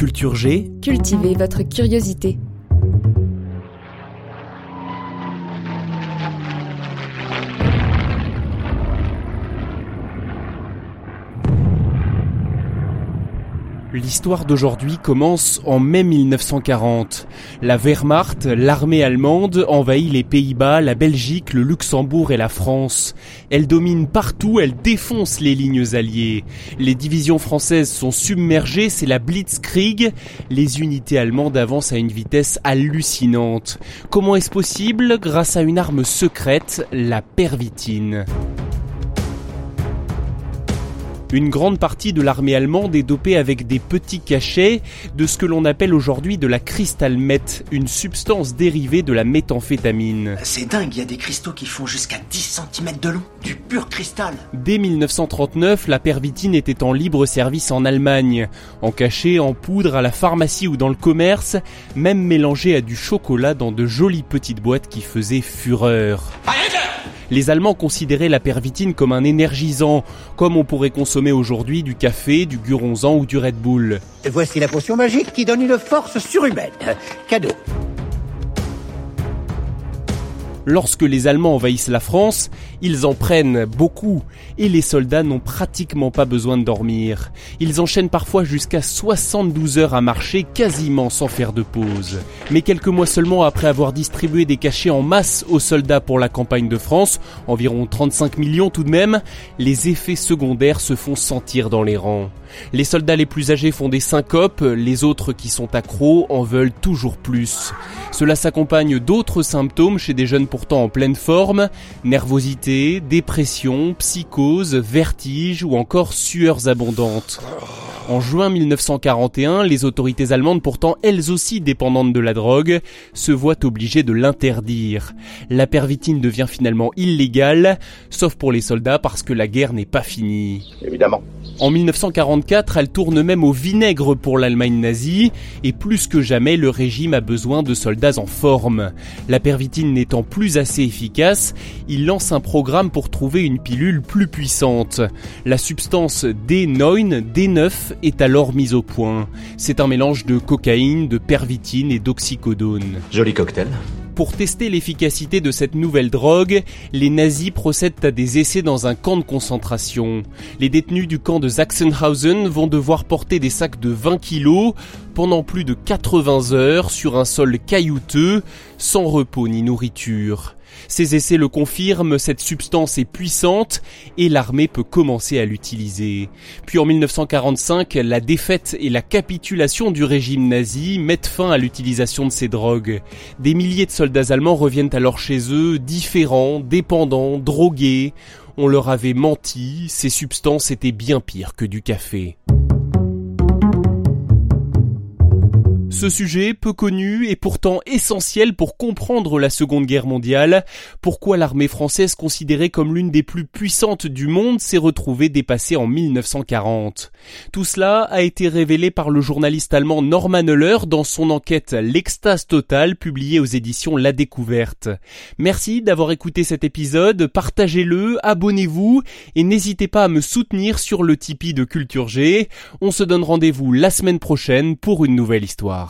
Culture G, Cultivez votre curiosité. L'histoire d'aujourd'hui commence en mai 1940. La Wehrmacht, l'armée allemande, envahit les Pays-Bas, la Belgique, le Luxembourg et la France. Elle domine partout, elle défonce les lignes alliées. Les divisions françaises sont submergées, c'est la Blitzkrieg. Les unités allemandes avancent à une vitesse hallucinante. Comment est-ce possible? Grâce à une arme secrète, la pervitine. Une grande partie de l'armée allemande est dopée avec des petits cachets de ce que l'on appelle aujourd'hui de la cristalmette, une substance dérivée de la méthamphétamine. C'est dingue, il y a des cristaux qui font jusqu'à 10 cm de long. Du pur cristal. Dès 1939, la pervitine était en libre service en Allemagne, en cachet, en poudre, à la pharmacie ou dans le commerce, même mélangée à du chocolat dans de jolies petites boîtes qui faisaient fureur. Les Allemands considéraient la pervitine comme un énergisant, comme on pourrait consommer aujourd'hui du café, du guronzan ou du Red Bull. Voici la potion magique qui donne une force surhumaine. Cadeau. Lorsque les Allemands envahissent la France, ils en prennent beaucoup et les soldats n'ont pratiquement pas besoin de dormir. Ils enchaînent parfois jusqu'à 72 heures à marcher quasiment sans faire de pause. Mais quelques mois seulement après avoir distribué des cachets en masse aux soldats pour la campagne de France, environ 35 millions tout de même, les effets secondaires se font sentir dans les rangs. Les soldats les plus âgés font des syncopes, les autres qui sont accros en veulent toujours plus. Cela s'accompagne d'autres symptômes chez des jeunes pourtant en pleine forme, nervosité, dépression, psychose, vertige ou encore sueurs abondantes. En juin 1941, les autorités allemandes, pourtant elles aussi dépendantes de la drogue, se voient obligées de l'interdire. La pervitine devient finalement illégale, sauf pour les soldats parce que la guerre n'est pas finie. Évidemment. En 1944, elle tourne même au vinaigre pour l'Allemagne nazie, et plus que jamais, le régime a besoin de soldats en forme. La pervitine n'étant plus assez efficace, il lance un programme pour trouver une pilule plus puissante. La substance D9, D9 est alors mise au point. C'est un mélange de cocaïne, de pervitine et d'oxycodone. Joli cocktail. Pour tester l'efficacité de cette nouvelle drogue, les nazis procèdent à des essais dans un camp de concentration. Les détenus du camp de Sachsenhausen vont devoir porter des sacs de 20 kilos pendant plus de 80 heures sur un sol caillouteux, sans repos ni nourriture. Ces essais le confirment, cette substance est puissante et l'armée peut commencer à l'utiliser. Puis en 1945, la défaite et la capitulation du régime nazi mettent fin à l'utilisation de ces drogues. Des milliers de soldats allemands reviennent alors chez eux, différents, dépendants, drogués. On leur avait menti, ces substances étaient bien pires que du café. Ce sujet, peu connu et pourtant essentiel pour comprendre la Seconde Guerre mondiale, pourquoi l'armée française considérée comme l'une des plus puissantes du monde s'est retrouvée dépassée en 1940. Tout cela a été révélé par le journaliste allemand Norman Euler dans son enquête L'extase totale publiée aux éditions La Découverte. Merci d'avoir écouté cet épisode, partagez-le, abonnez-vous et n'hésitez pas à me soutenir sur le Tipeee de Culture G. On se donne rendez-vous la semaine prochaine pour une nouvelle histoire.